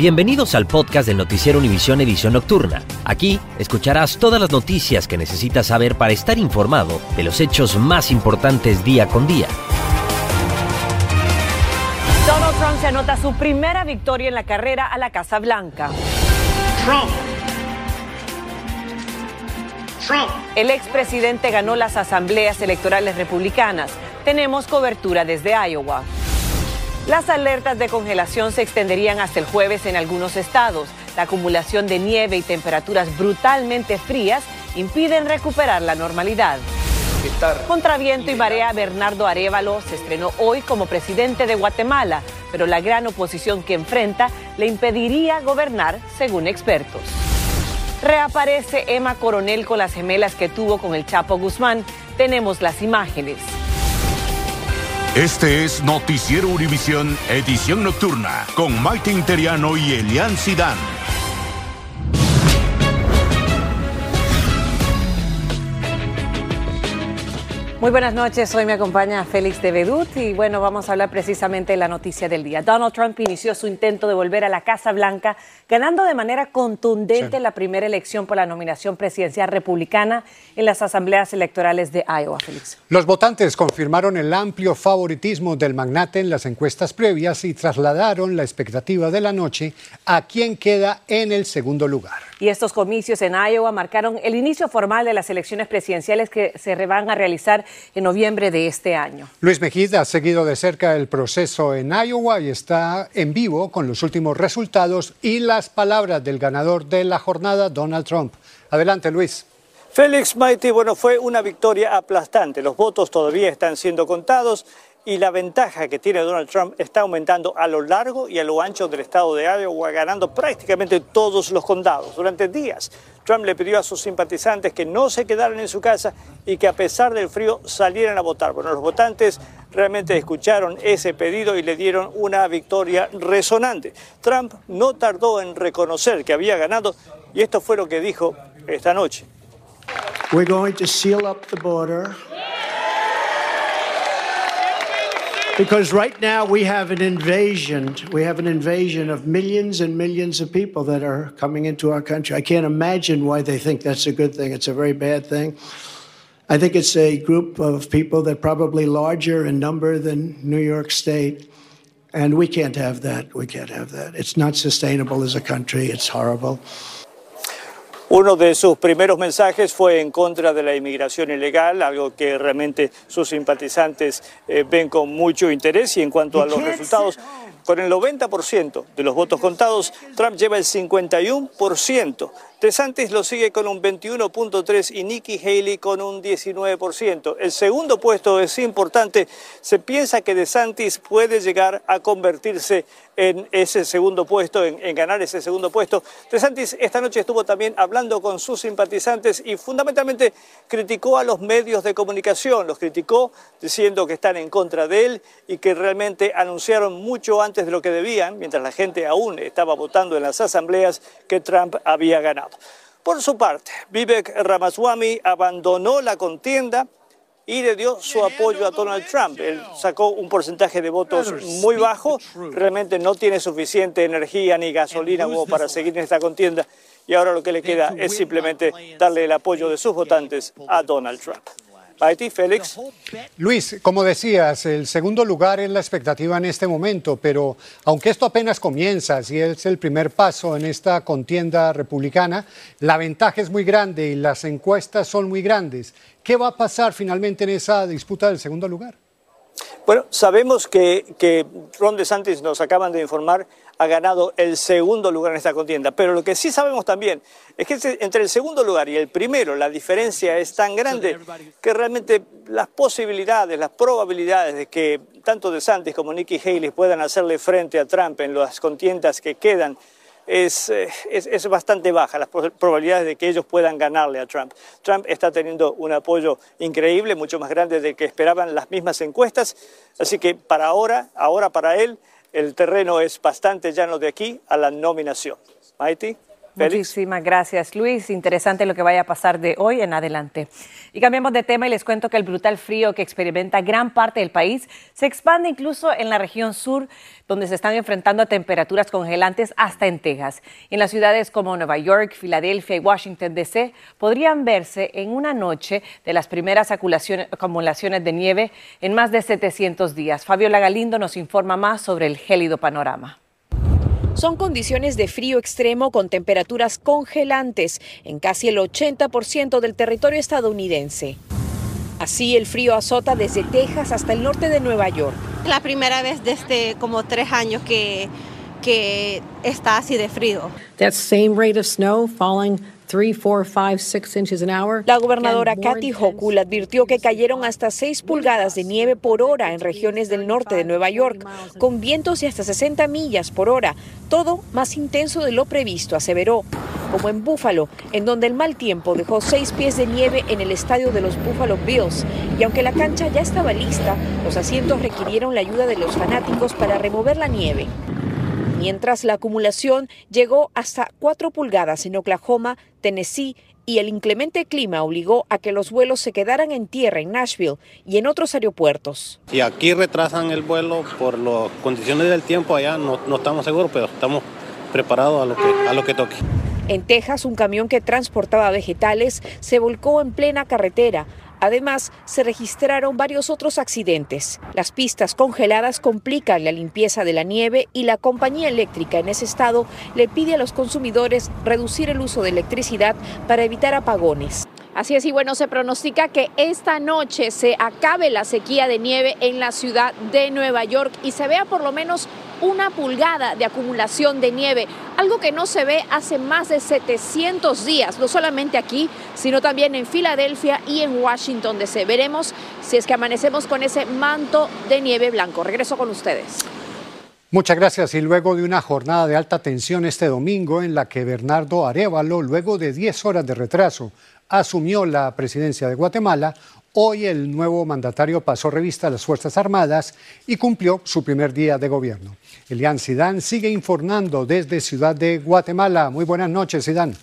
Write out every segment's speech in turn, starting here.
Bienvenidos al podcast del Noticiero Univisión Edición Nocturna. Aquí escucharás todas las noticias que necesitas saber para estar informado de los hechos más importantes día con día. Donald Trump se anota su primera victoria en la carrera a la Casa Blanca. Trump. Trump. El expresidente ganó las asambleas electorales republicanas. Tenemos cobertura desde Iowa. Las alertas de congelación se extenderían hasta el jueves en algunos estados. La acumulación de nieve y temperaturas brutalmente frías impiden recuperar la normalidad. Contra viento y marea, Bernardo Arevalo se estrenó hoy como presidente de Guatemala, pero la gran oposición que enfrenta le impediría gobernar, según expertos. Reaparece Emma Coronel con las gemelas que tuvo con el Chapo Guzmán. Tenemos las imágenes. Este es Noticiero Univisión, edición nocturna, con Maite Interiano y Elian Sidán. Muy buenas noches, hoy me acompaña Félix de Bedut y bueno, vamos a hablar precisamente de la noticia del día. Donald Trump inició su intento de volver a la Casa Blanca, ganando de manera contundente la primera elección por la nominación presidencial republicana en las asambleas electorales de Iowa, Félix. Los votantes confirmaron el amplio favoritismo del magnate en las encuestas previas y trasladaron la expectativa de la noche a quien queda en el segundo lugar. Y estos comicios en Iowa marcaron el inicio formal de las elecciones presidenciales que se van a realizar en noviembre de este año. Luis Mejía ha seguido de cerca el proceso en Iowa y está en vivo con los últimos resultados y las palabras del ganador de la jornada, Donald Trump. Adelante, Luis. Félix Maite, bueno, fue una victoria aplastante. Los votos todavía están siendo contados y la ventaja que tiene Donald Trump está aumentando a lo largo y a lo ancho del estado de Iowa, ganando prácticamente todos los condados. Durante días, Trump le pidió a sus simpatizantes que no se quedaran en su casa y que a pesar del frío salieran a votar. Bueno, los votantes realmente escucharon ese pedido y le dieron una victoria resonante. Trump no tardó en reconocer que había ganado y esto fue lo que dijo esta noche. We're going to seal up the border. Because right now we have an invasion. We have an invasion of millions and millions of people that are coming into our country. I can't imagine why they think that's a good thing. It's a very bad thing. I think it's a group of people that probably larger in number than New York State. And we can't have that. We can't have that. It's not sustainable as a country. It's horrible. Uno de sus primeros mensajes fue en contra de la inmigración ilegal, algo que realmente sus simpatizantes eh, ven con mucho interés. Y en cuanto a los resultados, con el 90% de los votos contados, Trump lleva el 51%. DeSantis lo sigue con un 21.3 y Nikki Haley con un 19%. El segundo puesto es importante. Se piensa que DeSantis puede llegar a convertirse en ese segundo puesto, en, en, ganar ese segundo puesto. DeSantis esta noche estuvo también hablando con sus simpatizantes y fundamentalmente criticó a los medios de comunicación, los criticó diciendo que están en contra de él y que realmente anunciaron mucho antes de lo que debían, mientras la gente aún estaba votando en las asambleas, que Trump había ganado. Por su parte, Vivek Ramaswamy abandonó la contienda y le dio su apoyo a Donald Trump. Él sacó un porcentaje de votos muy bajo, realmente no tiene suficiente energía ni gasolina como para seguir en esta contienda. Y ahora lo que le queda es simplemente darle el apoyo de sus votantes a Donald Trump. Haití, Félix. Luis, como decías, el segundo lugar es la expectativa en este momento, pero aunque esto apenas comienza, si es el primer paso en esta contienda republicana, la ventaja es muy grande y las encuestas son muy grandes. ¿Qué va a pasar finalmente en esa disputa del segundo lugar? Bueno, sabemos que, que Ron DeSantis nos acaban de informar ha ganado el segundo lugar en esta contienda. Pero lo que sí sabemos también es que entre el segundo lugar y el primero la diferencia es tan grande que realmente las posibilidades, las probabilidades de que tanto DeSantis como Nikki Haley puedan hacerle frente a Trump en las contiendas que quedan es, eh, es, es, bastante baja, las probabilidades de que ellos puedan ganarle a Trump. Trump está teniendo un apoyo increíble, mucho más grande de que esperaban las mismas encuestas, así que para ahora, ahora para él, el terreno es bastante llano de aquí a la nominación. Mighty. Muchísimas gracias, Luis. Interesante lo que vaya a pasar de hoy en adelante. Y cambiamos de tema y les cuento que el brutal frío que experimenta gran parte del país se expande incluso en la región sur, donde se están enfrentando a temperaturas congelantes hasta en Texas. en las ciudades como Nueva York, Filadelfia y Washington, D.C., podrían verse en una noche de las primeras acumulaciones de nieve en más de 700 días. Fabiola Galindo nos informa más sobre el gélido panorama. Son condiciones de frío extremo con temperaturas congelantes en casi el 80% del territorio estadounidense. Así el frío azota desde Texas hasta el norte de Nueva York. La primera vez desde como tres años que, que está así de frío. That same rate of snow falling la gobernadora Kathy Hochul advirtió que cayeron hasta 6 pulgadas de nieve por hora en regiones del norte de Nueva York, con vientos de hasta 60 millas por hora, todo más intenso de lo previsto, aseveró. Como en Buffalo, en donde el mal tiempo dejó seis pies de nieve en el estadio de los Buffalo Bills. Y aunque la cancha ya estaba lista, los asientos requirieron la ayuda de los fanáticos para remover la nieve mientras la acumulación llegó hasta 4 pulgadas en Oklahoma, Tennessee y el inclemente clima obligó a que los vuelos se quedaran en tierra en Nashville y en otros aeropuertos. Y aquí retrasan el vuelo por las condiciones del tiempo allá, no, no estamos seguros, pero estamos preparados a lo, que, a lo que toque. En Texas, un camión que transportaba vegetales se volcó en plena carretera Además, se registraron varios otros accidentes. Las pistas congeladas complican la limpieza de la nieve y la compañía eléctrica en ese estado le pide a los consumidores reducir el uso de electricidad para evitar apagones. Así es, y bueno, se pronostica que esta noche se acabe la sequía de nieve en la ciudad de Nueva York y se vea por lo menos una pulgada de acumulación de nieve, algo que no se ve hace más de 700 días, no solamente aquí, sino también en Filadelfia y en Washington DC. Veremos si es que amanecemos con ese manto de nieve blanco. Regreso con ustedes. Muchas gracias. Y luego de una jornada de alta tensión este domingo en la que Bernardo Arevalo, luego de 10 horas de retraso, asumió la presidencia de Guatemala, hoy el nuevo mandatario pasó revista a las Fuerzas Armadas y cumplió su primer día de gobierno. Elian Sidán sigue informando desde Ciudad de Guatemala. Muy buenas noches, Sidán.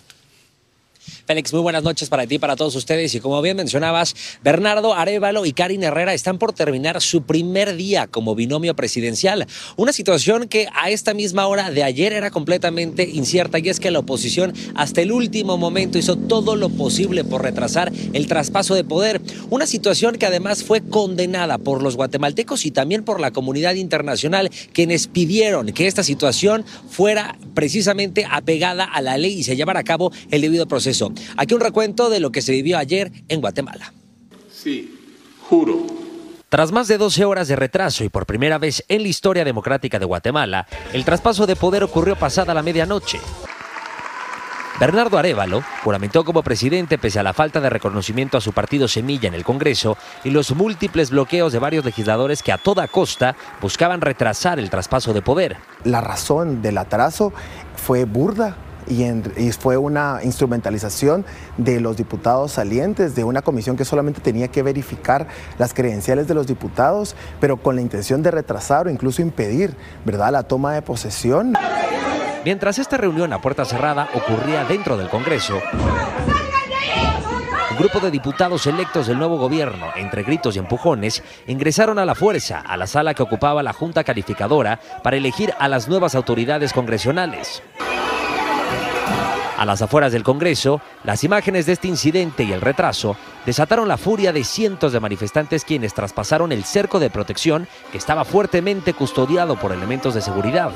Félix, muy buenas noches para ti y para todos ustedes. Y como bien mencionabas, Bernardo Arevalo y Karin Herrera están por terminar su primer día como binomio presidencial. Una situación que a esta misma hora de ayer era completamente incierta y es que la oposición hasta el último momento hizo todo lo posible por retrasar el traspaso de poder. Una situación que además fue condenada por los guatemaltecos y también por la comunidad internacional, quienes pidieron que esta situación fuera precisamente apegada a la ley y se llevara a cabo el debido proceso. Aquí un recuento de lo que se vivió ayer en Guatemala. Sí, juro. Tras más de 12 horas de retraso y por primera vez en la historia democrática de Guatemala, el traspaso de poder ocurrió pasada la medianoche. Bernardo Arevalo juramentó como presidente pese a la falta de reconocimiento a su partido Semilla en el Congreso y los múltiples bloqueos de varios legisladores que a toda costa buscaban retrasar el traspaso de poder. La razón del atraso fue burda, y, fue una instrumentalización de los diputados salientes de una comisión que solamente tenía que verificar las credenciales de los diputados, pero con la intención de retrasar o incluso impedir ¿verdad? la toma de posesión. Mientras esta reunión a puerta cerrada ocurría dentro del Congreso, un grupo de diputados electos del nuevo gobierno, entre gritos y empujones, ingresaron a la fuerza a la sala que ocupaba la Junta Calificadora para elegir a las nuevas autoridades congresionales. A las afueras del Congreso, las imágenes de este incidente y el retraso desataron la furia de cientos de manifestantes quienes traspasaron el cerco de protección que estaba fuertemente custodiado por elementos de seguridad.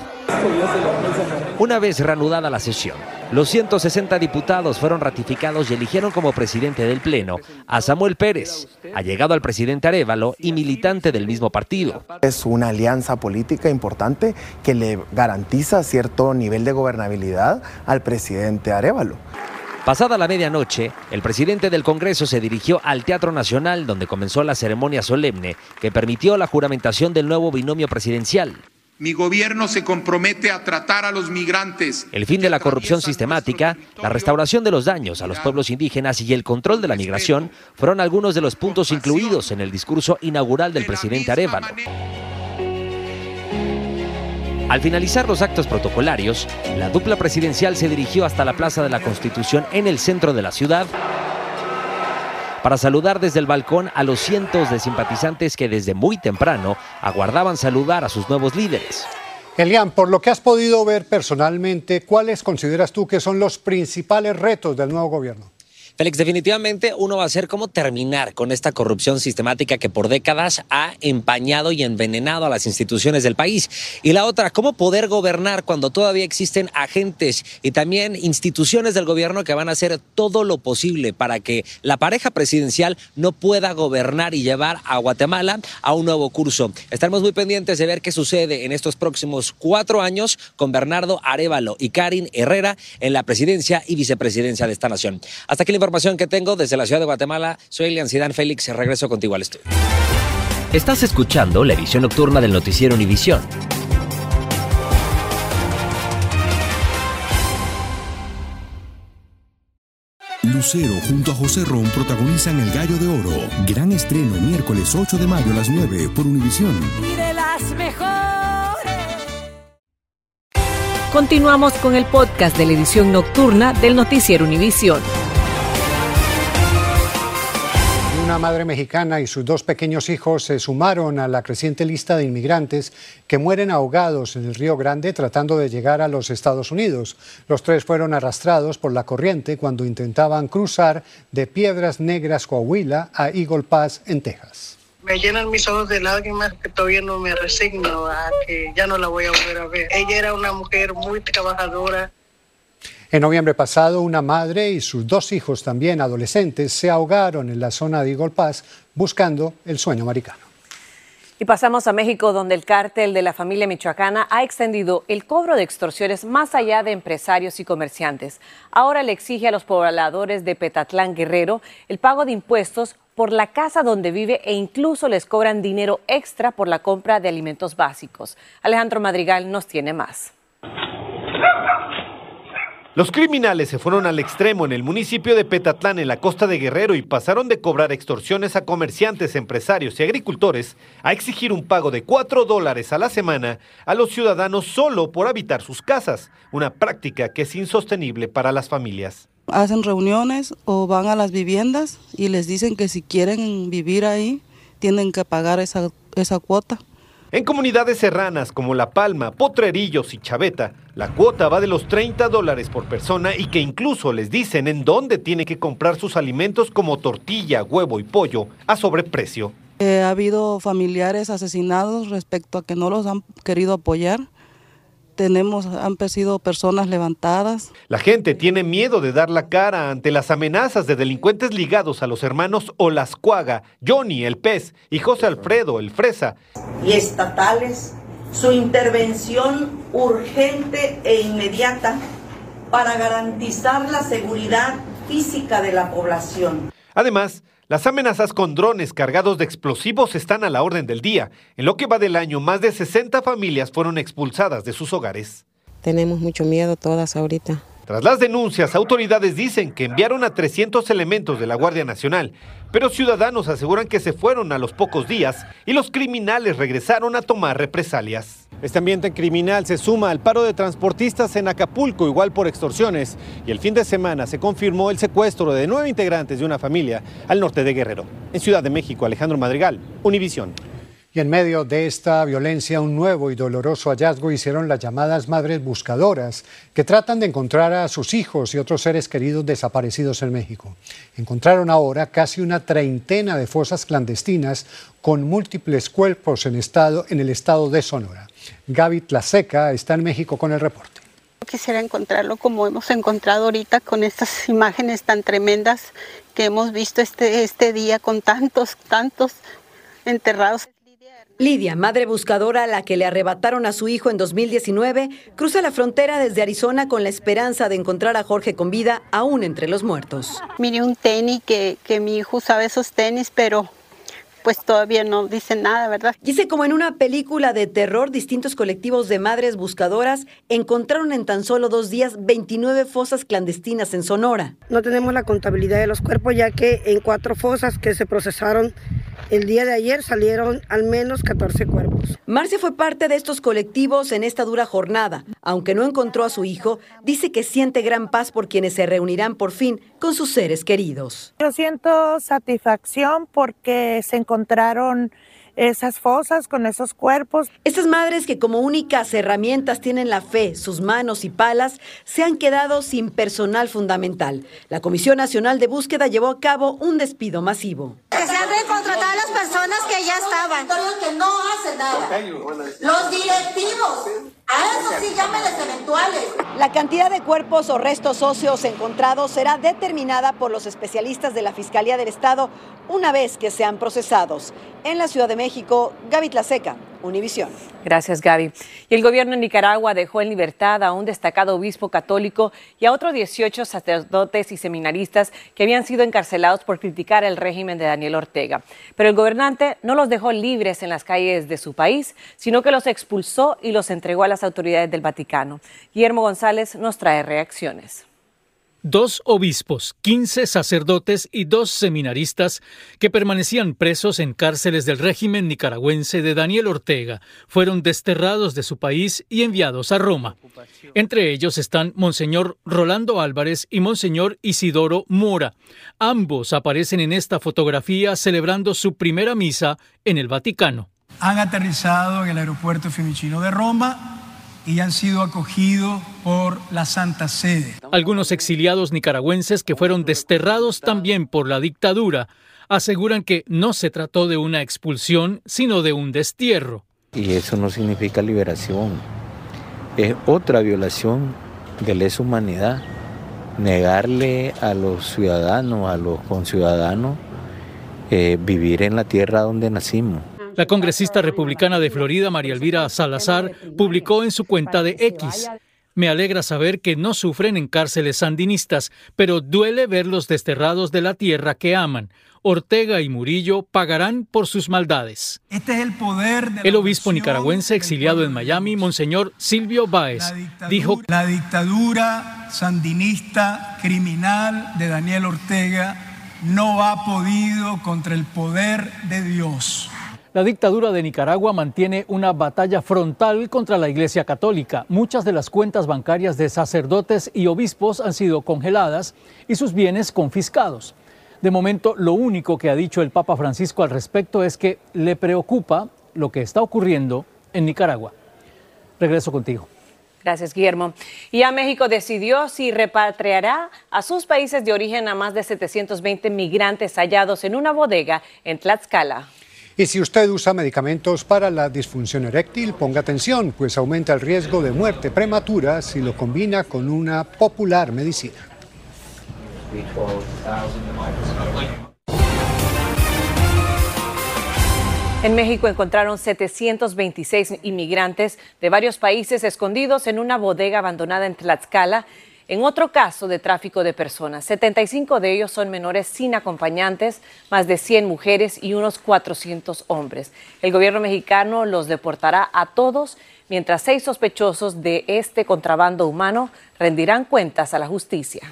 Una vez reanudada la sesión, los 160 diputados fueron ratificados y eligieron como presidente del Pleno a Samuel Pérez, allegado al presidente Arevalo y militante del mismo partido. Es una alianza política importante que le garantiza cierto nivel de gobernabilidad al presidente Arevalo. Pasada la medianoche, el presidente del Congreso se dirigió al Teatro Nacional donde comenzó la ceremonia solemne que permitió la juramentación del nuevo binomio presidencial. Mi gobierno se compromete a tratar a los migrantes. El fin de la corrupción sistemática, la restauración de los daños a los pueblos indígenas y el control de la migración fueron algunos de los puntos incluidos en el discurso inaugural del presidente Arevalo. Al finalizar los actos protocolarios, la dupla presidencial se dirigió hasta la Plaza de la Constitución en el centro de la ciudad para saludar desde el balcón a los cientos de simpatizantes que desde muy temprano aguardaban saludar a sus nuevos líderes. Elian, por lo que has podido ver personalmente, ¿cuáles consideras tú que son los principales retos del nuevo gobierno? Félix, definitivamente uno va a ser cómo terminar con esta corrupción sistemática que por décadas ha empañado y envenenado a las instituciones del país. Y la otra, cómo poder gobernar cuando todavía existen agentes y también instituciones del gobierno que van a hacer todo lo posible para que la pareja presidencial no pueda gobernar y llevar a Guatemala a un nuevo curso. Estaremos muy pendientes de ver qué sucede en estos próximos cuatro años con Bernardo Arevalo y Karin Herrera en la presidencia y vicepresidencia de esta nación. Hasta aquí la información que tengo desde la ciudad de Guatemala. Soy Elian Sidán Félix, regreso contigo al estudio. Estás escuchando la edición nocturna del noticiero Univisión. Lucero junto a José Ron protagonizan El Gallo de Oro. Gran estreno miércoles 8 de mayo a las 9 por Univisión. Y de las mejores. Continuamos con el podcast de la edición nocturna del noticiero Univisión. Una madre mexicana y sus dos pequeños hijos se sumaron a la creciente lista de inmigrantes que mueren ahogados en el Río Grande tratando de llegar a los Estados Unidos. Los tres fueron arrastrados por la corriente cuando intentaban cruzar de Piedras Negras, Coahuila, a Eagle Pass, en Texas. Me llenan mis ojos de lágrimas que todavía no me resigno a que ya no la voy a volver a ver. Ella era una mujer muy trabajadora. En noviembre pasado, una madre y sus dos hijos, también adolescentes, se ahogaron en la zona de Eagle Pass buscando el sueño americano. Y pasamos a México, donde el cártel de la familia michoacana ha extendido el cobro de extorsiones más allá de empresarios y comerciantes. Ahora le exige a los pobladores de Petatlán Guerrero el pago de impuestos por la casa donde vive e incluso les cobran dinero extra por la compra de alimentos básicos. Alejandro Madrigal nos tiene más. Los criminales se fueron al extremo en el municipio de Petatlán, en la costa de Guerrero, y pasaron de cobrar extorsiones a comerciantes, empresarios y agricultores a exigir un pago de 4 dólares a la semana a los ciudadanos solo por habitar sus casas, una práctica que es insostenible para las familias. Hacen reuniones o van a las viviendas y les dicen que si quieren vivir ahí, tienen que pagar esa, esa cuota. En comunidades serranas como La Palma, Potrerillos y Chaveta, la cuota va de los 30 dólares por persona y que incluso les dicen en dónde tiene que comprar sus alimentos como tortilla, huevo y pollo a sobreprecio. Eh, ha habido familiares asesinados respecto a que no los han querido apoyar. Tenemos, han sido personas levantadas. La gente tiene miedo de dar la cara ante las amenazas de delincuentes ligados a los hermanos Olascuaga, Johnny el Pez y José Alfredo el Fresa. Y estatales, su intervención urgente e inmediata para garantizar la seguridad física de la población. Además, las amenazas con drones cargados de explosivos están a la orden del día. En lo que va del año, más de 60 familias fueron expulsadas de sus hogares. Tenemos mucho miedo todas ahorita. Tras las denuncias, autoridades dicen que enviaron a 300 elementos de la Guardia Nacional, pero ciudadanos aseguran que se fueron a los pocos días y los criminales regresaron a tomar represalias. Este ambiente criminal se suma al paro de transportistas en Acapulco, igual por extorsiones, y el fin de semana se confirmó el secuestro de nueve integrantes de una familia al norte de Guerrero. En Ciudad de México, Alejandro Madrigal, Univisión. Y en medio de esta violencia, un nuevo y doloroso hallazgo hicieron las llamadas madres buscadoras, que tratan de encontrar a sus hijos y otros seres queridos desaparecidos en México. Encontraron ahora casi una treintena de fosas clandestinas con múltiples cuerpos en, estado, en el estado de Sonora. Gaby Tlaseca está en México con el reporte. Quisiera encontrarlo como hemos encontrado ahorita con estas imágenes tan tremendas que hemos visto este, este día con tantos, tantos enterrados. Lidia, madre buscadora a la que le arrebataron a su hijo en 2019, cruza la frontera desde Arizona con la esperanza de encontrar a Jorge con vida aún entre los muertos. Miré un tenis que, que mi hijo usaba esos tenis, pero pues todavía no dicen nada, ¿verdad? Dice como en una película de terror, distintos colectivos de madres buscadoras encontraron en tan solo dos días 29 fosas clandestinas en Sonora. No tenemos la contabilidad de los cuerpos, ya que en cuatro fosas que se procesaron el día de ayer salieron al menos 14 cuerpos. Marcia fue parte de estos colectivos en esta dura jornada. Aunque no encontró a su hijo, dice que siente gran paz por quienes se reunirán por fin con sus seres queridos. Yo siento satisfacción porque se encontraron esas fosas con esos cuerpos. Estas madres que como únicas herramientas tienen la fe, sus manos y palas, se han quedado sin personal fundamental. La Comisión Nacional de Búsqueda llevó a cabo un despido masivo. Que se han recontratado las personas que ya estaban. que no hacen nada. Los directivos. A eso sí, eventuales. La cantidad de cuerpos o restos óseos encontrados será determinada por los especialistas de la Fiscalía del Estado una vez que sean procesados. En la Ciudad de México, Gaby Tlaseca, Univisión. Gracias, Gaby. Y el gobierno de Nicaragua dejó en libertad a un destacado obispo católico y a otros 18 sacerdotes y seminaristas que habían sido encarcelados por criticar el régimen de Daniel Ortega. Pero el gobernante no los dejó libres en las calles de su país, sino que los expulsó y los entregó a las autoridades del Vaticano. Guillermo González nos trae reacciones. Dos obispos, quince sacerdotes y dos seminaristas que permanecían presos en cárceles del régimen nicaragüense de Daniel Ortega fueron desterrados de su país y enviados a Roma. Entre ellos están Monseñor Rolando Álvarez y Monseñor Isidoro Mora. Ambos aparecen en esta fotografía celebrando su primera misa en el Vaticano. Han aterrizado en el aeropuerto Fiumicino de Roma y han sido acogidos por la Santa Sede. Algunos exiliados nicaragüenses que fueron desterrados también por la dictadura aseguran que no se trató de una expulsión, sino de un destierro. Y eso no significa liberación, es otra violación de lesa humanidad, negarle a los ciudadanos, a los conciudadanos, eh, vivir en la tierra donde nacimos. La congresista republicana de Florida, María Elvira Salazar, publicó en su cuenta de X. Me alegra saber que no sufren en cárceles sandinistas, pero duele verlos desterrados de la tierra que aman. Ortega y Murillo pagarán por sus maldades. Este es el poder de El obispo nicaragüense exiliado en Miami, Monseñor Silvio Báez, dijo La dictadura sandinista criminal de Daniel Ortega no ha podido contra el poder de Dios. La dictadura de Nicaragua mantiene una batalla frontal contra la Iglesia Católica. Muchas de las cuentas bancarias de sacerdotes y obispos han sido congeladas y sus bienes confiscados. De momento, lo único que ha dicho el Papa Francisco al respecto es que le preocupa lo que está ocurriendo en Nicaragua. Regreso contigo. Gracias, Guillermo. Y a México decidió si repatriará a sus países de origen a más de 720 migrantes hallados en una bodega en Tlaxcala. Y si usted usa medicamentos para la disfunción eréctil, ponga atención, pues aumenta el riesgo de muerte prematura si lo combina con una popular medicina. En México encontraron 726 inmigrantes de varios países escondidos en una bodega abandonada en Tlaxcala en otro caso de tráfico de personas, 75 de ellos son menores sin acompañantes, más de 100 mujeres y unos 400 hombres. El gobierno mexicano los deportará a todos, mientras seis sospechosos de este contrabando humano rendirán cuentas a la justicia.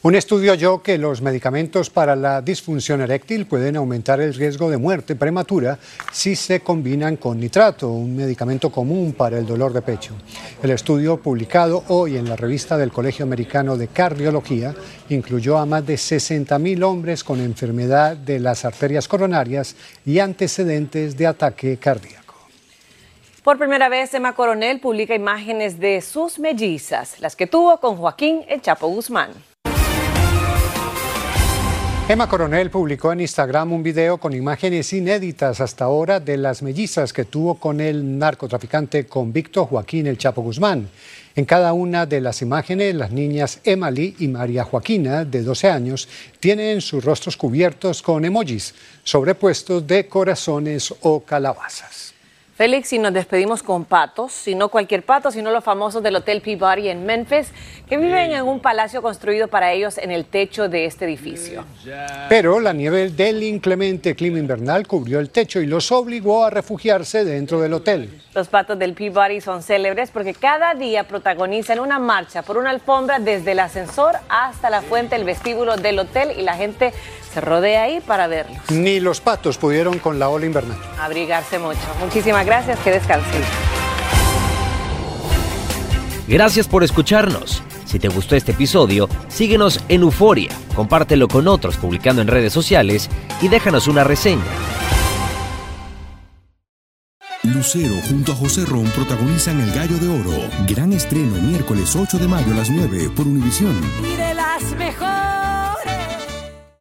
Un estudio halló que los medicamentos para la disfunción eréctil pueden aumentar el riesgo de muerte prematura si se combinan con nitrato, un medicamento común para el dolor de pecho. El estudio publicado hoy en la revista del Colegio Americano de Cardiología incluyó a más de 60.000 hombres con enfermedad de las arterias coronarias y antecedentes de ataque cardíaco. Por primera vez, Emma Coronel publica imágenes de sus mellizas, las que tuvo con Joaquín El Chapo Guzmán. Emma Coronel publicó en Instagram un video con imágenes inéditas hasta ahora de las mellizas que tuvo con el narcotraficante convicto Joaquín El Chapo Guzmán. En cada una de las imágenes, las niñas Emily y María Joaquina, de 12 años, tienen sus rostros cubiertos con emojis sobrepuestos de corazones o calabazas. Félix, y nos despedimos con patos, y no cualquier pato, sino los famosos del Hotel Peabody en Memphis, que viven en un palacio construido para ellos en el techo de este edificio. Pero la nieve del inclemente clima invernal cubrió el techo y los obligó a refugiarse dentro del hotel. Los patos del Peabody son célebres porque cada día protagonizan una marcha por una alfombra desde el ascensor hasta la fuente, el vestíbulo del hotel, y la gente se rodea ahí para verlos. Ni los patos pudieron con la ola invernal. Abrigarse mucho. Muchísimas gracias, que descansen. Gracias por escucharnos. Si te gustó este episodio, síguenos en Euforia, compártelo con otros publicando en redes sociales y déjanos una reseña. Lucero junto a José Ron protagonizan El Gallo de Oro. Gran estreno miércoles 8 de mayo a las 9 por Univisión. Y de las mejores.